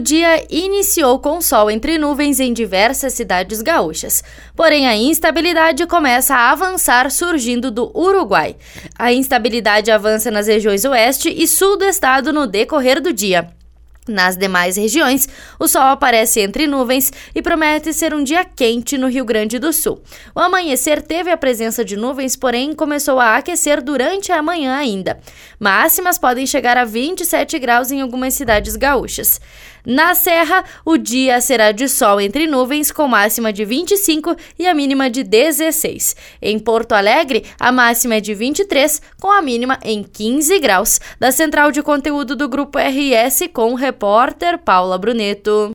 dia iniciou com sol entre nuvens em diversas cidades gaúchas. Porém, a instabilidade começa a avançar surgindo do Uruguai. A instabilidade avança nas regiões oeste e sul do estado no decorrer do dia. Nas demais regiões, o sol aparece entre nuvens e promete ser um dia quente no Rio Grande do Sul. O amanhecer teve a presença de nuvens, porém começou a aquecer durante a manhã ainda. Máximas podem chegar a 27 graus em algumas cidades gaúchas. Na Serra, o dia será de sol entre nuvens, com máxima de 25 e a mínima de 16. Em Porto Alegre, a máxima é de 23, com a mínima em 15 graus. Da central de conteúdo do Grupo RS, com repórter Paula Bruneto.